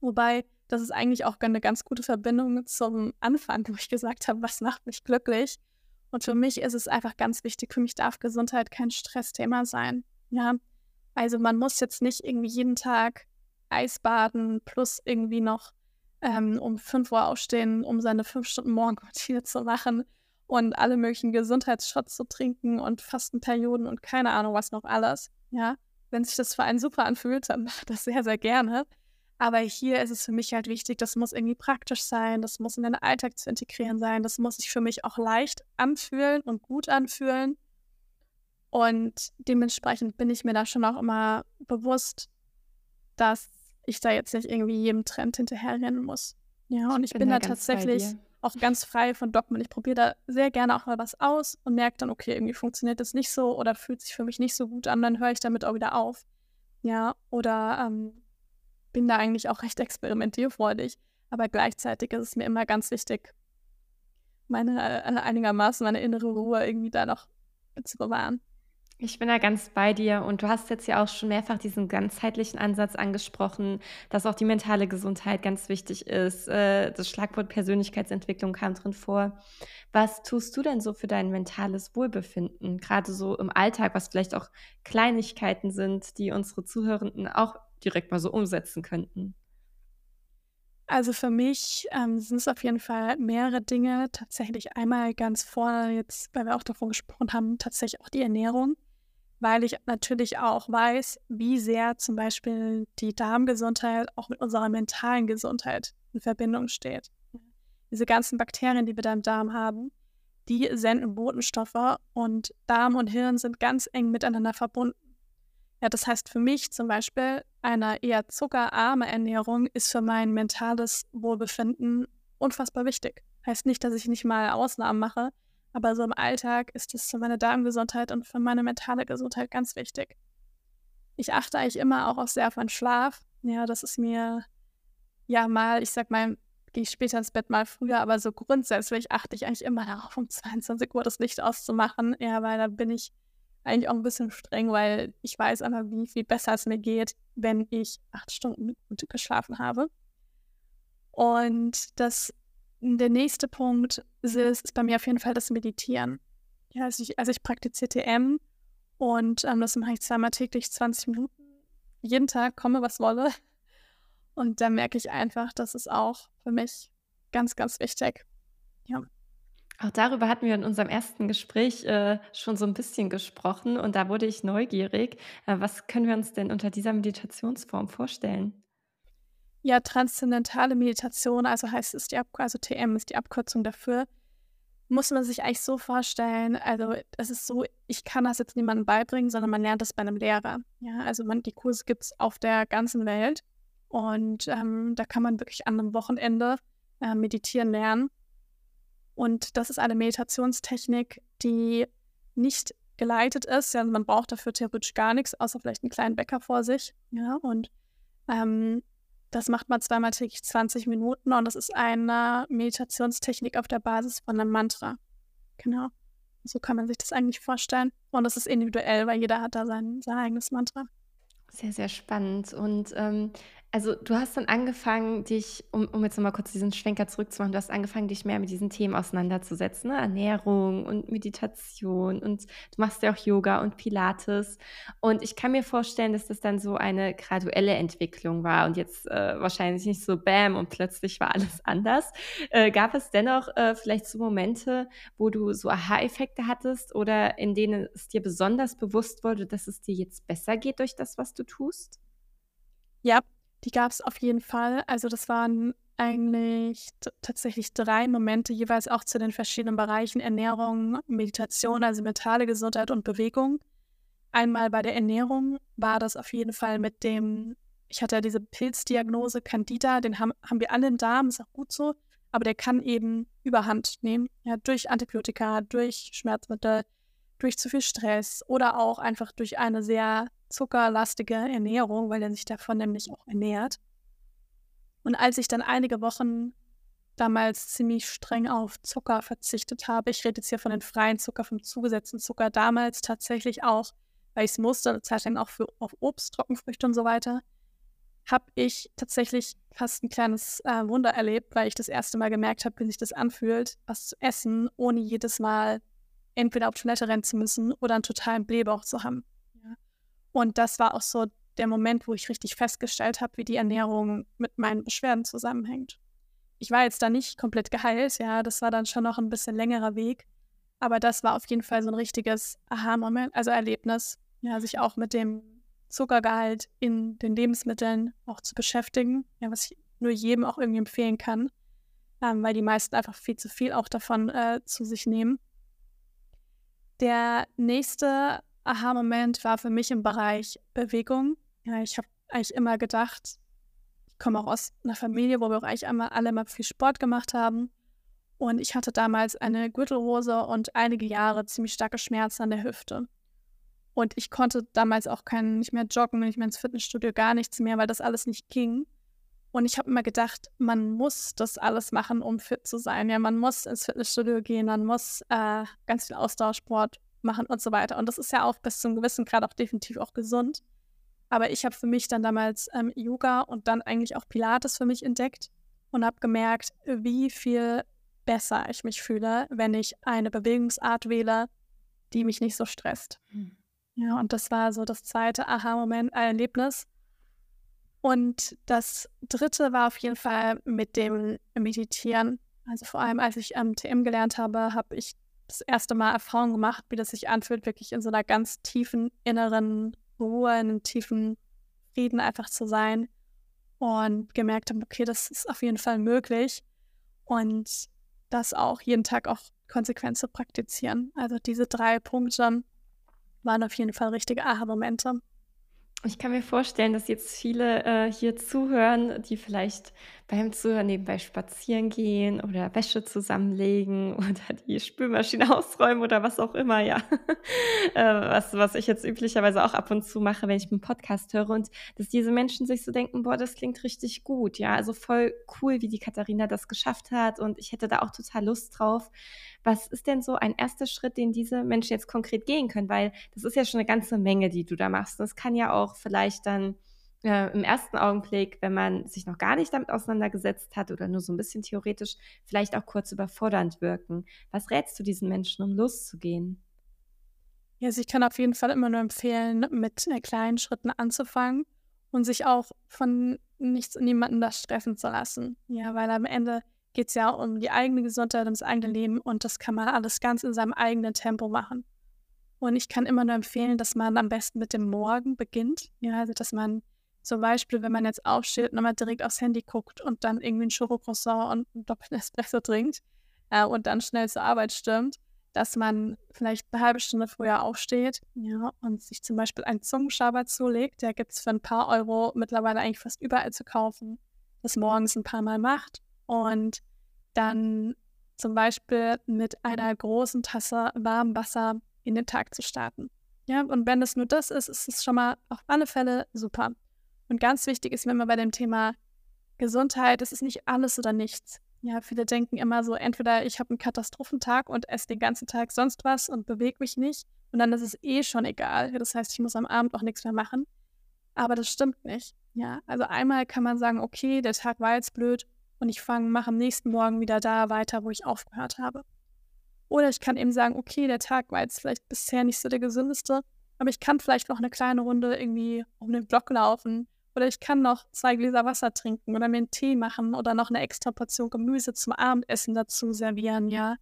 Speaker 2: Wobei, das ist eigentlich auch eine ganz gute Verbindung zum Anfang, wo ich gesagt habe, was macht mich glücklich? Und für mich ist es einfach ganz wichtig, für mich darf Gesundheit kein Stressthema sein. Ja, also man muss jetzt nicht irgendwie jeden Tag Eisbaden plus irgendwie noch ähm, um 5 Uhr aufstehen, um seine 5 Stunden Morgenroutine zu machen und alle möglichen Gesundheitsshots zu trinken und Fastenperioden und keine Ahnung was noch alles. Ja, wenn sich das für einen super anfühlt, dann macht das sehr, sehr gerne. Aber hier ist es für mich halt wichtig, das muss irgendwie praktisch sein, das muss in den Alltag zu integrieren sein, das muss sich für mich auch leicht anfühlen und gut anfühlen. Und dementsprechend bin ich mir da schon auch immer bewusst, dass ich da jetzt nicht irgendwie jedem Trend hinterherrennen muss. Ja, und ich, ich bin, bin da tatsächlich, auch ganz frei von Dogmen. Ich probiere da sehr gerne auch mal was aus und merke dann, okay, irgendwie funktioniert das nicht so oder fühlt sich für mich nicht so gut an, dann höre ich damit auch wieder auf. Ja, oder ähm, bin da eigentlich auch recht experimentierfreudig. Aber gleichzeitig ist es mir immer ganz wichtig, meine äh, einigermaßen meine innere Ruhe irgendwie da noch zu bewahren.
Speaker 1: Ich bin da ganz bei dir und du hast jetzt ja auch schon mehrfach diesen ganzheitlichen Ansatz angesprochen, dass auch die mentale Gesundheit ganz wichtig ist. Äh, das Schlagwort Persönlichkeitsentwicklung kam drin vor. Was tust du denn so für dein mentales Wohlbefinden, gerade so im Alltag, was vielleicht auch Kleinigkeiten sind, die unsere Zuhörenden auch direkt mal so umsetzen könnten?
Speaker 2: Also für mich ähm, sind es auf jeden Fall mehrere Dinge. Tatsächlich einmal ganz vorne jetzt, weil wir auch davon gesprochen haben, tatsächlich auch die Ernährung weil ich natürlich auch weiß, wie sehr zum Beispiel die Darmgesundheit auch mit unserer mentalen Gesundheit in Verbindung steht. Diese ganzen Bakterien, die wir da im Darm haben, die senden Botenstoffe und Darm und Hirn sind ganz eng miteinander verbunden. Ja, das heißt für mich zum Beispiel, eine eher zuckerarme Ernährung ist für mein mentales Wohlbefinden unfassbar wichtig. Heißt nicht, dass ich nicht mal Ausnahmen mache, aber so im Alltag ist es für meine Darmgesundheit und für meine mentale Gesundheit ganz wichtig. Ich achte eigentlich immer auch sehr auf meinen Schlaf. Ja, das ist mir ja mal, ich sag mal, gehe ich später ins Bett mal früher, aber so grundsätzlich achte ich eigentlich immer darauf, um 22 Uhr das Licht auszumachen. Ja, weil da bin ich eigentlich auch ein bisschen streng, weil ich weiß einfach, wie viel besser es mir geht, wenn ich acht Stunden gut geschlafen habe. Und das der nächste Punkt ist, ist bei mir auf jeden Fall das Meditieren. Ja, also ich, also ich praktiziere TM und ähm, das mache ich zweimal täglich 20 Minuten. Jeden Tag komme, was wolle. Und da merke ich einfach, das ist auch für mich ganz, ganz wichtig. Ja.
Speaker 1: Auch darüber hatten wir in unserem ersten Gespräch äh, schon so ein bisschen gesprochen und da wurde ich neugierig. Äh, was können wir uns denn unter dieser Meditationsform vorstellen?
Speaker 2: Ja, transzendentale Meditation, also heißt es die Ab also TM ist die Abkürzung dafür, muss man sich eigentlich so vorstellen, also es ist so, ich kann das jetzt niemandem beibringen, sondern man lernt das bei einem Lehrer. Ja, also man, die Kurse gibt es auf der ganzen Welt und ähm, da kann man wirklich an einem Wochenende äh, meditieren lernen. Und das ist eine Meditationstechnik, die nicht geleitet ist. Ja, man braucht dafür theoretisch gar nichts, außer vielleicht einen kleinen Bäcker vor sich. Ja, und ähm, das macht man zweimal täglich 20 Minuten und das ist eine Meditationstechnik auf der Basis von einem Mantra. Genau. So kann man sich das eigentlich vorstellen. Und das ist individuell, weil jeder hat da sein, sein eigenes Mantra.
Speaker 1: Sehr, sehr spannend. Und ähm, also du hast dann angefangen, dich, um, um jetzt nochmal kurz diesen Schwenker zurückzumachen, du hast angefangen, dich mehr mit diesen Themen auseinanderzusetzen, ne? Ernährung und Meditation und du machst ja auch Yoga und Pilates. Und ich kann mir vorstellen, dass das dann so eine graduelle Entwicklung war und jetzt äh, wahrscheinlich nicht so Bam und plötzlich war alles anders. Äh, gab es dennoch äh, vielleicht so Momente, wo du so Aha-Effekte hattest oder in denen es dir besonders bewusst wurde, dass es dir jetzt besser geht durch das, was du tust?
Speaker 2: Ja, die gab es auf jeden Fall. Also das waren eigentlich tatsächlich drei Momente, jeweils auch zu den verschiedenen Bereichen Ernährung, Meditation, also mentale Gesundheit und Bewegung. Einmal bei der Ernährung war das auf jeden Fall mit dem, ich hatte ja diese Pilzdiagnose Candida, den haben, haben wir alle im Darm, ist auch gut so, aber der kann eben überhand nehmen, ja, durch Antibiotika, durch Schmerzmittel, durch zu viel Stress oder auch einfach durch eine sehr zuckerlastige Ernährung, weil er sich davon nämlich auch ernährt. Und als ich dann einige Wochen damals ziemlich streng auf Zucker verzichtet habe, ich rede jetzt hier von den freien Zucker, vom zugesetzten Zucker, damals tatsächlich auch, weil ich es musste, eine Zeit auch für, auf Obst, Trockenfrüchte und so weiter, habe ich tatsächlich fast ein kleines äh, Wunder erlebt, weil ich das erste Mal gemerkt habe, wie sich das anfühlt, was zu essen, ohne jedes Mal entweder auf Toilette rennen zu müssen oder einen totalen Blähbauch zu haben. Und das war auch so der Moment, wo ich richtig festgestellt habe, wie die Ernährung mit meinen Beschwerden zusammenhängt. Ich war jetzt da nicht komplett geheilt, ja, das war dann schon noch ein bisschen längerer Weg. Aber das war auf jeden Fall so ein richtiges Aha-Moment, also Erlebnis, ja, sich auch mit dem Zuckergehalt in den Lebensmitteln auch zu beschäftigen, ja, was ich nur jedem auch irgendwie empfehlen kann, ähm, weil die meisten einfach viel zu viel auch davon äh, zu sich nehmen. Der nächste Aha-Moment war für mich im Bereich Bewegung. Ja, ich habe eigentlich immer gedacht, ich komme auch aus einer Familie, wo wir auch eigentlich einmal alle mal viel Sport gemacht haben. Und ich hatte damals eine Gürtelrose und einige Jahre ziemlich starke Schmerzen an der Hüfte. Und ich konnte damals auch kein, nicht mehr joggen, nicht mehr ins Fitnessstudio, gar nichts mehr, weil das alles nicht ging. Und ich habe immer gedacht, man muss das alles machen, um fit zu sein. Ja, man muss ins Fitnessstudio gehen, man muss äh, ganz viel Ausdauersport machen und so weiter. Und das ist ja auch bis zum gewissen Grad auch definitiv auch gesund. Aber ich habe für mich dann damals ähm, Yoga und dann eigentlich auch Pilates für mich entdeckt und habe gemerkt, wie viel besser ich mich fühle, wenn ich eine Bewegungsart wähle, die mich nicht so stresst. Hm. Ja, und das war so das zweite Aha-Moment, Erlebnis. Und das dritte war auf jeden Fall mit dem Meditieren. Also vor allem, als ich am TM gelernt habe, habe ich das erste Mal Erfahrung gemacht, wie das sich anfühlt, wirklich in so einer ganz tiefen inneren Ruhe, in einem tiefen Frieden einfach zu sein. Und gemerkt habe, okay, das ist auf jeden Fall möglich. Und das auch jeden Tag auch konsequent zu praktizieren. Also diese drei Punkte waren auf jeden Fall richtige Aha-Momente.
Speaker 1: Ich kann mir vorstellen, dass jetzt viele äh, hier zuhören, die vielleicht beim Zuhören nebenbei spazieren gehen oder Wäsche zusammenlegen oder die Spülmaschine ausräumen oder was auch immer, ja. äh, was, was ich jetzt üblicherweise auch ab und zu mache, wenn ich einen Podcast höre und dass diese Menschen sich so denken, boah, das klingt richtig gut, ja. Also voll cool, wie die Katharina das geschafft hat und ich hätte da auch total Lust drauf. Was ist denn so ein erster Schritt, den diese Menschen jetzt konkret gehen können? Weil das ist ja schon eine ganze Menge, die du da machst. Das kann ja auch vielleicht dann äh, im ersten Augenblick, wenn man sich noch gar nicht damit auseinandergesetzt hat oder nur so ein bisschen theoretisch, vielleicht auch kurz überfordernd wirken. Was rätst du diesen Menschen, um loszugehen?
Speaker 2: Ja, also ich kann auf jeden Fall immer nur empfehlen, mit äh, kleinen Schritten anzufangen und sich auch von nichts und niemandem das stressen zu lassen. Ja, weil am Ende geht es ja um die eigene Gesundheit, um das eigene Leben und das kann man alles ganz in seinem eigenen Tempo machen. Und ich kann immer nur empfehlen, dass man am besten mit dem Morgen beginnt. Ja, also dass man zum Beispiel, wenn man jetzt aufsteht, nochmal direkt aufs Handy guckt und dann irgendwie ein Schokocroissant und einen doppelten Espresso trinkt äh, und dann schnell zur Arbeit stürmt, dass man vielleicht eine halbe Stunde früher aufsteht ja, und sich zum Beispiel einen Zungenschaber zulegt. Der gibt es für ein paar Euro mittlerweile eigentlich fast überall zu kaufen. Das morgens ein paar Mal macht und dann zum Beispiel mit einer großen Tasse warmem Wasser in den Tag zu starten. Ja, und wenn es nur das ist, ist es schon mal auf alle Fälle super. Und ganz wichtig ist mir immer bei dem Thema Gesundheit, es ist nicht alles oder nichts. Ja, viele denken immer so, entweder ich habe einen Katastrophentag und esse den ganzen Tag sonst was und bewege mich nicht und dann ist es eh schon egal. Das heißt, ich muss am Abend auch nichts mehr machen. Aber das stimmt nicht. Ja, also einmal kann man sagen, okay, der Tag war jetzt blöd und ich fange, mache am nächsten Morgen wieder da weiter, wo ich aufgehört habe. Oder ich kann eben sagen, okay, der Tag war jetzt vielleicht bisher nicht so der gesündeste, aber ich kann vielleicht noch eine kleine Runde irgendwie um den Block laufen oder ich kann noch zwei Gläser Wasser trinken oder mir einen Tee machen oder noch eine extra Portion Gemüse zum Abendessen dazu servieren, ja.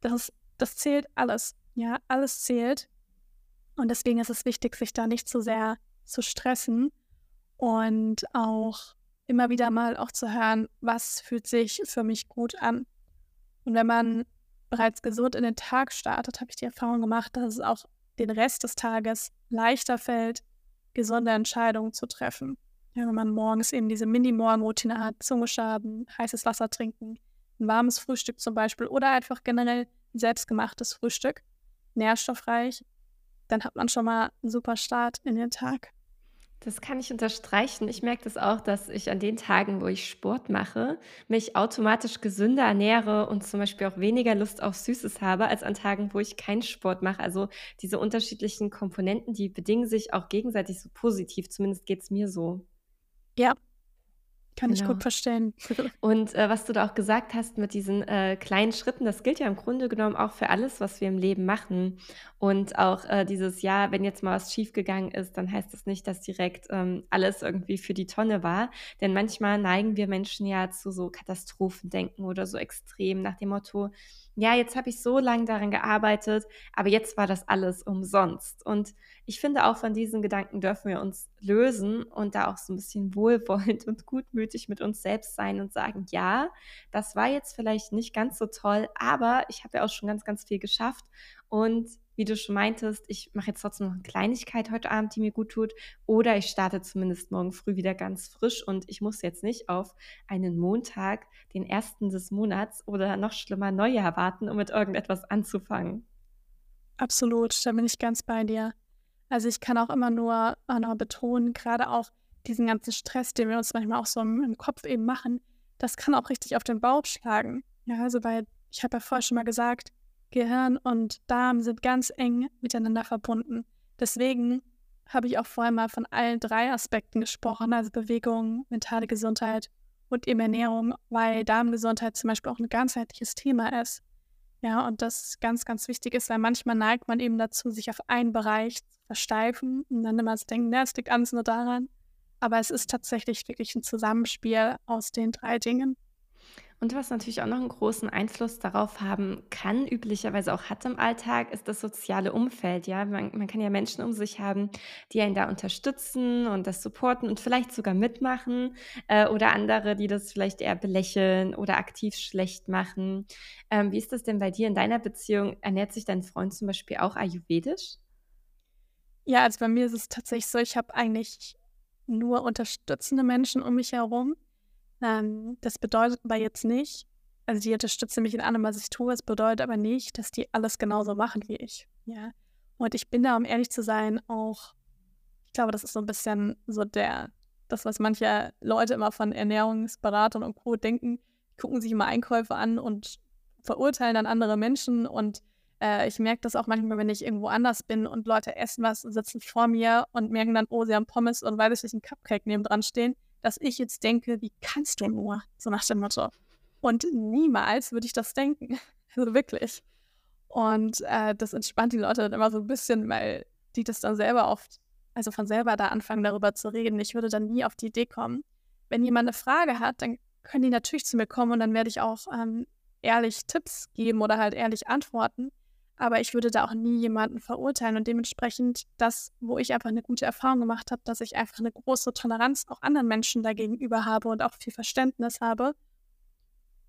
Speaker 2: Das, das zählt alles, ja, alles zählt. Und deswegen ist es wichtig, sich da nicht zu sehr zu stressen und auch immer wieder mal auch zu hören, was fühlt sich für mich gut an. Und wenn man bereits gesund in den Tag startet, habe ich die Erfahrung gemacht, dass es auch den Rest des Tages leichter fällt, gesunde Entscheidungen zu treffen. Ja, wenn man morgens eben diese Mini-Morgenroutine hat, Zunge schaben, heißes Wasser trinken, ein warmes Frühstück zum Beispiel oder einfach generell selbstgemachtes Frühstück, nährstoffreich, dann hat man schon mal einen super Start in den Tag.
Speaker 1: Das kann ich unterstreichen. Ich merke das auch, dass ich an den Tagen, wo ich Sport mache, mich automatisch gesünder ernähre und zum Beispiel auch weniger Lust auf Süßes habe, als an Tagen, wo ich keinen Sport mache. Also diese unterschiedlichen Komponenten, die bedingen sich auch gegenseitig so positiv. Zumindest geht es mir so.
Speaker 2: Ja, kann genau. ich gut verstehen.
Speaker 1: Und äh, was du da auch gesagt hast mit diesen äh, kleinen Schritten, das gilt ja im Grunde genommen auch für alles, was wir im Leben machen. Und auch äh, dieses Jahr, wenn jetzt mal was schiefgegangen ist, dann heißt das nicht, dass direkt ähm, alles irgendwie für die Tonne war. Denn manchmal neigen wir Menschen ja zu so Katastrophendenken oder so extrem nach dem Motto, ja, jetzt habe ich so lange daran gearbeitet, aber jetzt war das alles umsonst. Und ich finde, auch von diesen Gedanken dürfen wir uns lösen und da auch so ein bisschen wohlwollend und gutmütig mit uns selbst sein und sagen, ja, das war jetzt vielleicht nicht ganz so toll, aber ich habe ja auch schon ganz, ganz viel geschafft und wie du schon meintest, ich mache jetzt trotzdem noch eine Kleinigkeit heute Abend, die mir gut tut, oder ich starte zumindest morgen früh wieder ganz frisch und ich muss jetzt nicht auf einen Montag, den ersten des Monats oder noch schlimmer Neujahr warten, um mit irgendetwas anzufangen.
Speaker 2: Absolut, da bin ich ganz bei dir. Also ich kann auch immer nur noch betonen, gerade auch diesen ganzen Stress, den wir uns manchmal auch so im, im Kopf eben machen, das kann auch richtig auf den Bauch schlagen. Ja, also weil ich habe ja vorher schon mal gesagt, Gehirn und Darm sind ganz eng miteinander verbunden. Deswegen habe ich auch vorher mal von allen drei Aspekten gesprochen, also Bewegung, mentale Gesundheit und eben Ernährung, weil Darmgesundheit zum Beispiel auch ein ganzheitliches Thema ist. Ja, und das ganz, ganz wichtig ist, weil manchmal neigt man eben dazu, sich auf einen Bereich zu versteifen und dann immer zu denken, na, es liegt alles nur daran. Aber es ist tatsächlich wirklich ein Zusammenspiel aus den drei Dingen.
Speaker 1: Und was natürlich auch noch einen großen Einfluss darauf haben kann, üblicherweise auch hat im Alltag, ist das soziale Umfeld. Ja, man, man kann ja Menschen um sich haben, die einen da unterstützen und das supporten und vielleicht sogar mitmachen äh, oder andere, die das vielleicht eher belächeln oder aktiv schlecht machen. Ähm, wie ist das denn bei dir in deiner Beziehung? Ernährt sich dein Freund zum Beispiel auch ayurvedisch?
Speaker 2: Ja, also bei mir ist es tatsächlich so, ich habe eigentlich nur unterstützende Menschen um mich herum. Ähm, das bedeutet aber jetzt nicht, also die unterstützen mich in allem, was ich tue. Es bedeutet aber nicht, dass die alles genauso machen wie ich. Ja. Und ich bin da, um ehrlich zu sein, auch, ich glaube, das ist so ein bisschen so der, das, was manche Leute immer von Ernährungsberatern und Co. denken, gucken sich immer Einkäufe an und verurteilen dann andere Menschen und äh, ich merke das auch manchmal, wenn ich irgendwo anders bin und Leute essen was und sitzen vor mir und merken dann, oh, sie haben Pommes und weiß ich nicht, ein Cupcake neben dran stehen, dass ich jetzt denke, wie kannst du nur? So nach dem Motto. Und niemals würde ich das denken. Also wirklich. Und äh, das entspannt die Leute dann immer so ein bisschen, weil die das dann selber oft, also von selber da anfangen, darüber zu reden. Ich würde dann nie auf die Idee kommen. Wenn jemand eine Frage hat, dann können die natürlich zu mir kommen und dann werde ich auch ähm, ehrlich Tipps geben oder halt ehrlich antworten. Aber ich würde da auch nie jemanden verurteilen und dementsprechend das, wo ich einfach eine gute Erfahrung gemacht habe, dass ich einfach eine große Toleranz auch anderen Menschen dagegenüber habe und auch viel Verständnis habe.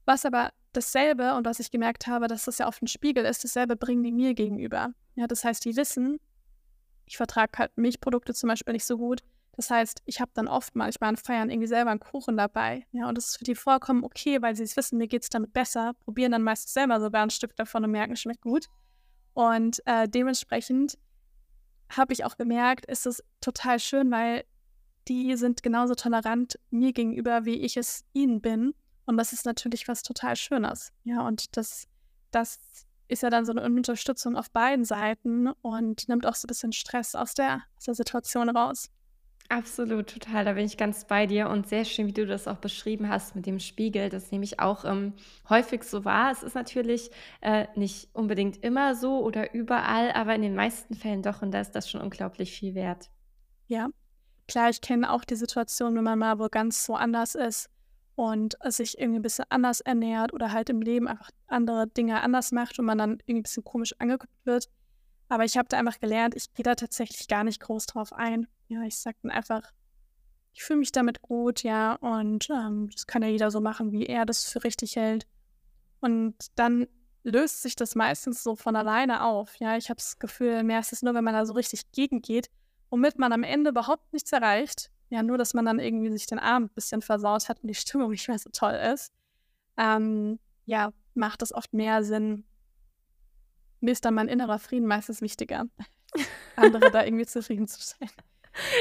Speaker 2: Was aber dasselbe und was ich gemerkt habe, dass das ja oft ein Spiegel ist, dasselbe bringen die mir gegenüber. Ja, das heißt, die wissen, ich vertrage halt Milchprodukte zum Beispiel nicht so gut. Das heißt, ich habe dann oft manchmal an Feiern irgendwie selber einen Kuchen dabei. Ja, und das ist für die vollkommen okay, weil sie es wissen, mir geht es damit besser, probieren dann meistens selber sogar ein Stück davon und merken, schmeckt gut. Und äh, dementsprechend habe ich auch gemerkt, ist es total schön, weil die sind genauso tolerant mir gegenüber, wie ich es ihnen bin. Und das ist natürlich was total Schönes. Ja, und das, das ist ja dann so eine Unterstützung auf beiden Seiten und nimmt auch so ein bisschen Stress aus der, aus der Situation raus.
Speaker 1: Absolut, total. Da bin ich ganz bei dir und sehr schön, wie du das auch beschrieben hast mit dem Spiegel. Das nehme ich auch ähm, häufig so wahr. Es ist natürlich äh, nicht unbedingt immer so oder überall, aber in den meisten Fällen doch und da ist das schon unglaublich viel wert.
Speaker 2: Ja, klar, ich kenne auch die Situation, wenn man mal wo ganz so anders ist und sich irgendwie ein bisschen anders ernährt oder halt im Leben einfach andere Dinge anders macht und man dann irgendwie ein bisschen komisch angeguckt wird. Aber ich habe da einfach gelernt, ich gehe da tatsächlich gar nicht groß drauf ein ja, ich sag dann einfach, ich fühle mich damit gut, ja, und ähm, das kann ja jeder so machen, wie er das für richtig hält. Und dann löst sich das meistens so von alleine auf. Ja, ich habe das Gefühl, mehr ist es nur, wenn man da so richtig gegengeht, womit man am Ende überhaupt nichts erreicht. Ja, nur, dass man dann irgendwie sich den Abend ein bisschen versaut hat und die Stimmung nicht mehr so toll ist. Ähm, ja, macht es oft mehr Sinn. Mir ist dann mein innerer Frieden meistens wichtiger, andere da irgendwie zufrieden zu stellen.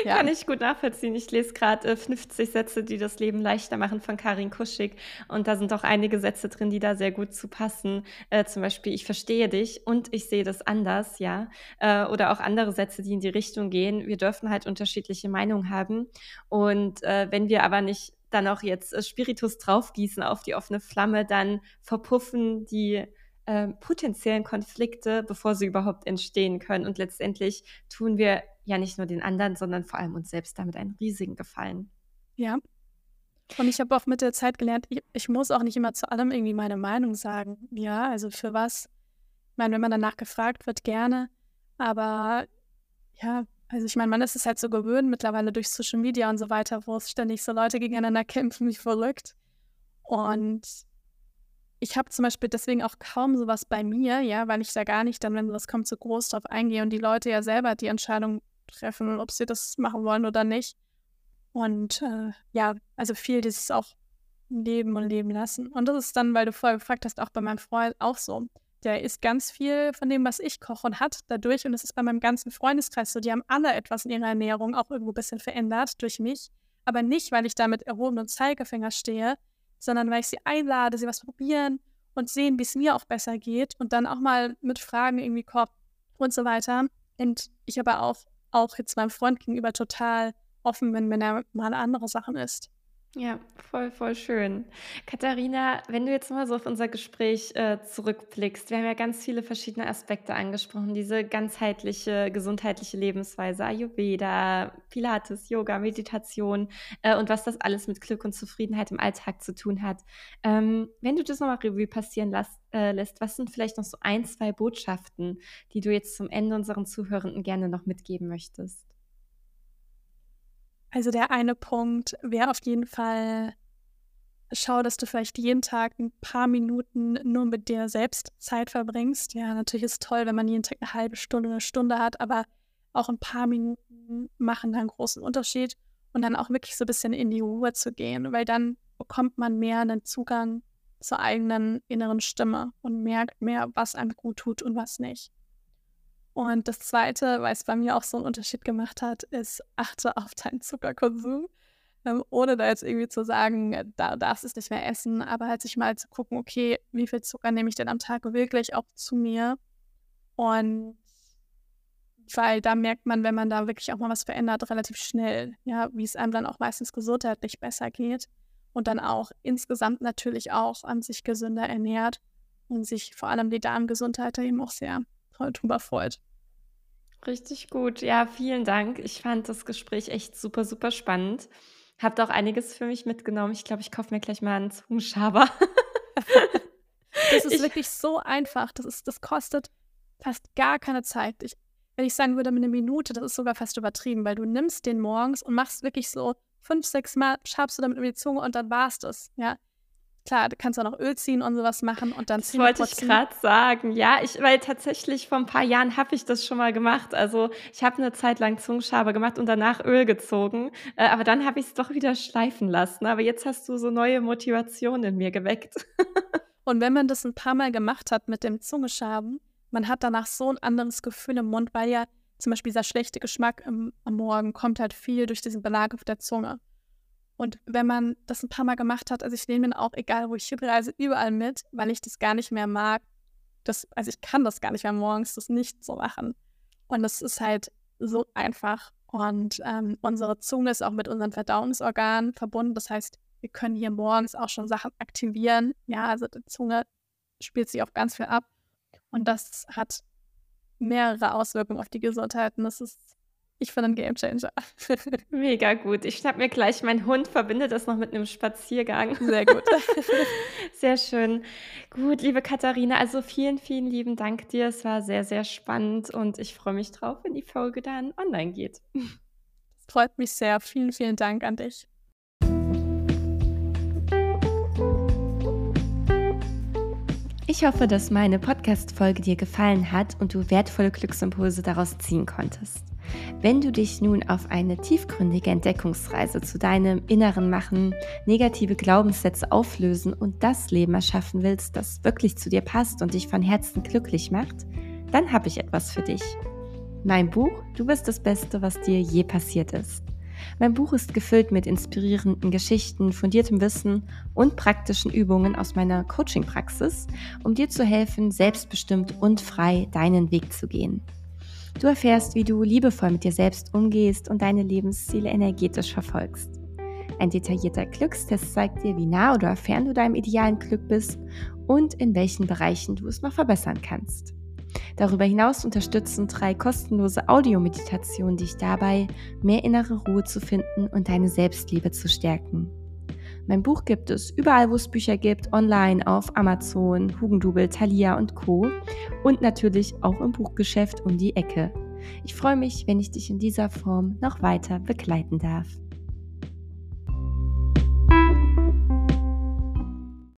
Speaker 1: Ja. Kann ich gut nachvollziehen. Ich lese gerade äh, 50 Sätze, die das Leben leichter machen von Karin Kuschig. Und da sind auch einige Sätze drin, die da sehr gut zu passen. Äh, zum Beispiel, ich verstehe dich und ich sehe das anders, ja. Äh, oder auch andere Sätze, die in die Richtung gehen. Wir dürfen halt unterschiedliche Meinungen haben. Und äh, wenn wir aber nicht dann auch jetzt äh, Spiritus draufgießen auf die offene Flamme, dann verpuffen die äh, potenziellen Konflikte, bevor sie überhaupt entstehen können. Und letztendlich tun wir ja nicht nur den anderen, sondern vor allem uns selbst damit einen riesigen Gefallen.
Speaker 2: Ja. Und ich habe auch mit der Zeit gelernt, ich, ich, muss auch nicht immer zu allem irgendwie meine Meinung sagen. Ja, also für was? Ich meine, wenn man danach gefragt wird, gerne. Aber ja, also ich meine, man ist es halt so gewöhnt mittlerweile durch Social Media und so weiter, wo es ständig so Leute gegeneinander kämpfen wie verrückt. Und ich habe zum Beispiel deswegen auch kaum sowas bei mir, ja, weil ich da gar nicht dann, wenn sowas kommt, so groß drauf eingehe und die Leute ja selber die Entscheidung treffen, ob sie das machen wollen oder nicht. Und äh, ja, also viel dieses auch leben und leben lassen. Und das ist dann, weil du vorher gefragt hast, auch bei meinem Freund auch so. Der isst ganz viel von dem, was ich koche und hat dadurch, und das ist bei meinem ganzen Freundeskreis so, die haben alle etwas in ihrer Ernährung auch irgendwo ein bisschen verändert durch mich. Aber nicht, weil ich da mit erhobenen Zeigefinger stehe, sondern weil ich sie einlade, sie was probieren und sehen, wie es mir auch besser geht und dann auch mal mit Fragen irgendwie kommen und so weiter. Und ich aber auch, auch jetzt meinem Freund gegenüber total offen bin, wenn er mal andere Sachen isst.
Speaker 1: Ja, voll, voll schön. Katharina, wenn du jetzt mal so auf unser Gespräch äh, zurückblickst, wir haben ja ganz viele verschiedene Aspekte angesprochen, diese ganzheitliche, gesundheitliche Lebensweise, Ayurveda, Pilates, Yoga, Meditation äh, und was das alles mit Glück und Zufriedenheit im Alltag zu tun hat. Ähm, wenn du das nochmal Revue passieren lass, äh, lässt, was sind vielleicht noch so ein, zwei Botschaften, die du jetzt zum Ende unseren Zuhörenden gerne noch mitgeben möchtest?
Speaker 2: Also der eine Punkt wäre auf jeden Fall, schau, dass du vielleicht jeden Tag ein paar Minuten nur mit dir selbst Zeit verbringst. Ja, natürlich ist toll, wenn man jeden Tag eine halbe Stunde, eine Stunde hat, aber auch ein paar Minuten machen da einen großen Unterschied und dann auch wirklich so ein bisschen in die Ruhe zu gehen, weil dann bekommt man mehr einen Zugang zur eigenen inneren Stimme und merkt mehr, was einem gut tut und was nicht. Und das Zweite, weil es bei mir auch so einen Unterschied gemacht hat, ist, achte auf deinen Zuckerkonsum. Ähm, ohne da jetzt irgendwie zu sagen, äh, da darfst du es nicht mehr essen, aber halt sich mal zu gucken, okay, wie viel Zucker nehme ich denn am Tag wirklich auch zu mir? Und weil da merkt man, wenn man da wirklich auch mal was verändert, relativ schnell, ja, wie es einem dann auch meistens gesundheitlich besser geht und dann auch insgesamt natürlich auch an sich gesünder ernährt und sich vor allem die Darmgesundheit eben auch sehr drüber freut.
Speaker 1: Richtig gut. Ja, vielen Dank. Ich fand das Gespräch echt super, super spannend. Habt auch einiges für mich mitgenommen. Ich glaube, ich kaufe mir gleich mal einen Zungenschaber.
Speaker 2: das ist ich, wirklich so einfach. Das, ist, das kostet fast gar keine Zeit. Ich, wenn ich sagen würde, eine Minute, das ist sogar fast übertrieben, weil du nimmst den morgens und machst wirklich so fünf, sechs Mal, schabst du damit über die Zunge und dann war's das. Ja, klar, du kannst auch noch Öl ziehen und sowas machen und dann
Speaker 1: ziehen. Das wollte ich gerade sagen. Ja, ich, weil tatsächlich vor ein paar Jahren habe ich das schon mal gemacht. Also ich habe eine Zeit lang Zungenschaber gemacht und danach Öl gezogen. Äh, aber dann habe ich es doch wieder schleifen lassen. Aber jetzt hast du so neue Motivation in mir geweckt.
Speaker 2: und wenn man das ein paar Mal gemacht hat mit dem Zungeschaben, man hat danach so ein anderes Gefühl im Mund, weil ja zum Beispiel dieser schlechte Geschmack im, am Morgen kommt halt viel durch diesen Belag auf der Zunge. Und wenn man das ein paar Mal gemacht hat, also ich nehme ihn auch, egal wo ich hinreise, überall mit, weil ich das gar nicht mehr mag. Das, also ich kann das gar nicht mehr morgens, das nicht so machen. Und das ist halt so einfach. Und ähm, unsere Zunge ist auch mit unseren Verdauungsorganen verbunden. Das heißt, wir können hier morgens auch schon Sachen aktivieren. Ja, also die Zunge spielt sich auf ganz viel ab. Und das hat mehrere Auswirkungen auf die Gesundheit. Und das ist ich finde ein Gamechanger.
Speaker 1: Mega gut. Ich schnapp mir gleich meinen Hund, verbinde das noch mit einem Spaziergang.
Speaker 2: Sehr gut.
Speaker 1: sehr schön. Gut, liebe Katharina, also vielen, vielen lieben Dank dir. Es war sehr, sehr spannend und ich freue mich drauf, wenn die Folge dann online geht.
Speaker 2: Freut mich sehr. Vielen, vielen Dank an dich.
Speaker 1: Ich hoffe, dass meine Podcast-Folge dir gefallen hat und du wertvolle Glücksimpulse daraus ziehen konntest. Wenn du dich nun auf eine tiefgründige Entdeckungsreise zu deinem Inneren machen, negative Glaubenssätze auflösen und das Leben erschaffen willst, das wirklich zu dir passt und dich von Herzen glücklich macht, dann habe ich etwas für dich. Mein Buch Du bist das Beste, was dir je passiert ist. Mein Buch ist gefüllt mit inspirierenden Geschichten, fundiertem Wissen und praktischen Übungen aus meiner Coaching-Praxis, um dir zu helfen, selbstbestimmt und frei deinen Weg zu gehen. Du erfährst, wie du liebevoll mit dir selbst umgehst und deine Lebensziele energetisch verfolgst. Ein detaillierter Glückstest zeigt dir, wie nah oder fern du deinem idealen Glück bist und in welchen Bereichen du es noch verbessern kannst. Darüber hinaus unterstützen drei kostenlose Audiomeditationen dich dabei, mehr innere Ruhe zu finden und deine Selbstliebe zu stärken. Mein Buch gibt es überall, wo es Bücher gibt, online auf Amazon, Hugendubel, Thalia und Co. Und natürlich auch im Buchgeschäft um die Ecke. Ich freue mich, wenn ich dich in dieser Form noch weiter begleiten darf.